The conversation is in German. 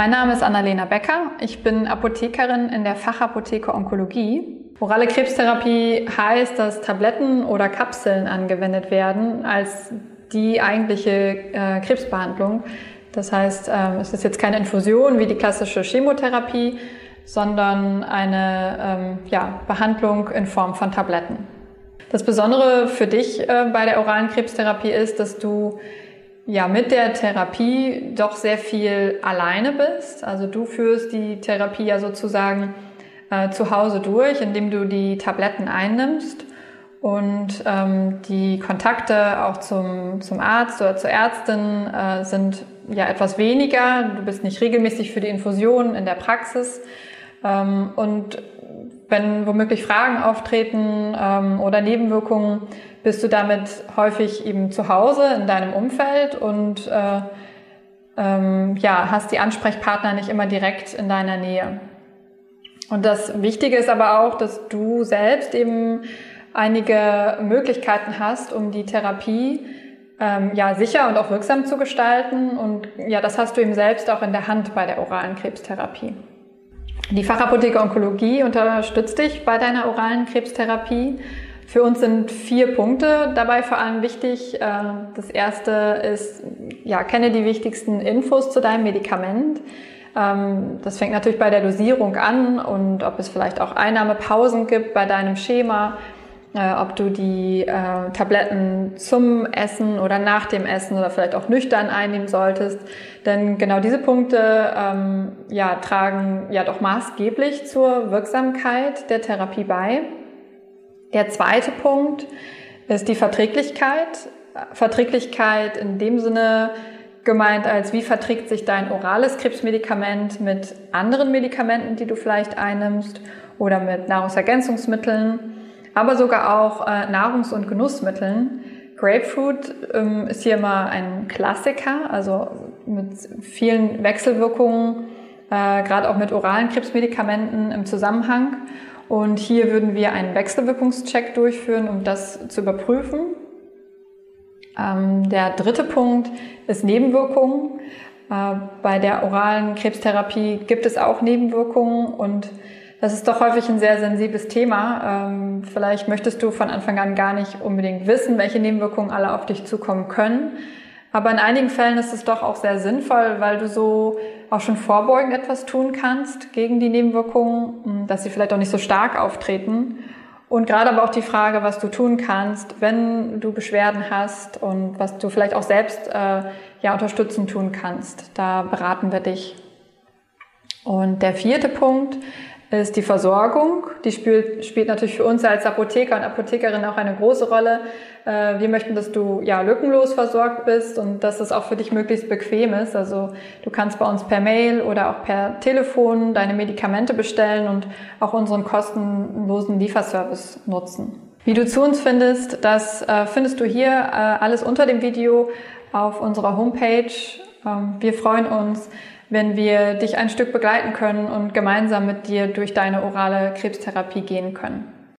Mein Name ist Annalena Becker. Ich bin Apothekerin in der Fachapotheke Onkologie. Orale Krebstherapie heißt, dass Tabletten oder Kapseln angewendet werden als die eigentliche äh, Krebsbehandlung. Das heißt, äh, es ist jetzt keine Infusion wie die klassische Chemotherapie, sondern eine ähm, ja, Behandlung in Form von Tabletten. Das Besondere für dich äh, bei der oralen Krebstherapie ist, dass du ja mit der Therapie doch sehr viel alleine bist. Also du führst die Therapie ja sozusagen äh, zu Hause durch, indem du die Tabletten einnimmst und ähm, die Kontakte auch zum, zum Arzt oder zur Ärztin äh, sind ja etwas weniger. Du bist nicht regelmäßig für die Infusion in der Praxis. Ähm, und wenn womöglich Fragen auftreten ähm, oder Nebenwirkungen, bist du damit häufig eben zu Hause in deinem Umfeld und äh, ähm, ja, hast die Ansprechpartner nicht immer direkt in deiner Nähe. Und das Wichtige ist aber auch, dass du selbst eben einige Möglichkeiten hast, um die Therapie ähm, ja sicher und auch wirksam zu gestalten. Und ja, das hast du eben selbst auch in der Hand bei der oralen Krebstherapie. Die Fachapotheke Onkologie unterstützt dich bei deiner oralen Krebstherapie. Für uns sind vier Punkte dabei vor allem wichtig. Äh, das erste ist, ja, kenne die wichtigsten Infos zu deinem Medikament. Ähm, das fängt natürlich bei der Dosierung an und ob es vielleicht auch Einnahmepausen gibt bei deinem Schema, äh, ob du die äh, Tabletten zum Essen oder nach dem Essen oder vielleicht auch nüchtern einnehmen solltest. Denn genau diese Punkte ähm, ja, tragen ja doch maßgeblich zur Wirksamkeit der Therapie bei. Der zweite Punkt ist die Verträglichkeit. Verträglichkeit in dem Sinne gemeint als, wie verträgt sich dein orales Krebsmedikament mit anderen Medikamenten, die du vielleicht einnimmst oder mit Nahrungsergänzungsmitteln aber sogar auch äh, Nahrungs- und Genussmitteln. Grapefruit ähm, ist hier mal ein Klassiker, also mit vielen Wechselwirkungen, äh, gerade auch mit oralen Krebsmedikamenten im Zusammenhang. Und hier würden wir einen Wechselwirkungscheck durchführen, um das zu überprüfen. Ähm, der dritte Punkt ist Nebenwirkungen. Äh, bei der oralen Krebstherapie gibt es auch Nebenwirkungen und das ist doch häufig ein sehr sensibles Thema. Ähm, vielleicht möchtest du von Anfang an gar nicht unbedingt wissen, welche Nebenwirkungen alle auf dich zukommen können. Aber in einigen Fällen ist es doch auch sehr sinnvoll, weil du so auch schon vorbeugend etwas tun kannst gegen die Nebenwirkungen, dass sie vielleicht auch nicht so stark auftreten. Und gerade aber auch die Frage, was du tun kannst, wenn du Beschwerden hast und was du vielleicht auch selbst äh, ja unterstützend tun kannst. Da beraten wir dich. Und der vierte Punkt ist die Versorgung. Die spielt, spielt natürlich für uns als Apotheker und Apothekerin auch eine große Rolle. Äh, wir möchten, dass du ja lückenlos versorgt bist und dass es auch für dich möglichst bequem ist. Also du kannst bei uns per Mail oder auch per Telefon deine Medikamente bestellen und auch unseren kostenlosen Lieferservice nutzen. Wie du zu uns findest, das äh, findest du hier äh, alles unter dem Video auf unserer Homepage. Ähm, wir freuen uns, wenn wir dich ein Stück begleiten können und gemeinsam mit dir durch deine orale Krebstherapie gehen können.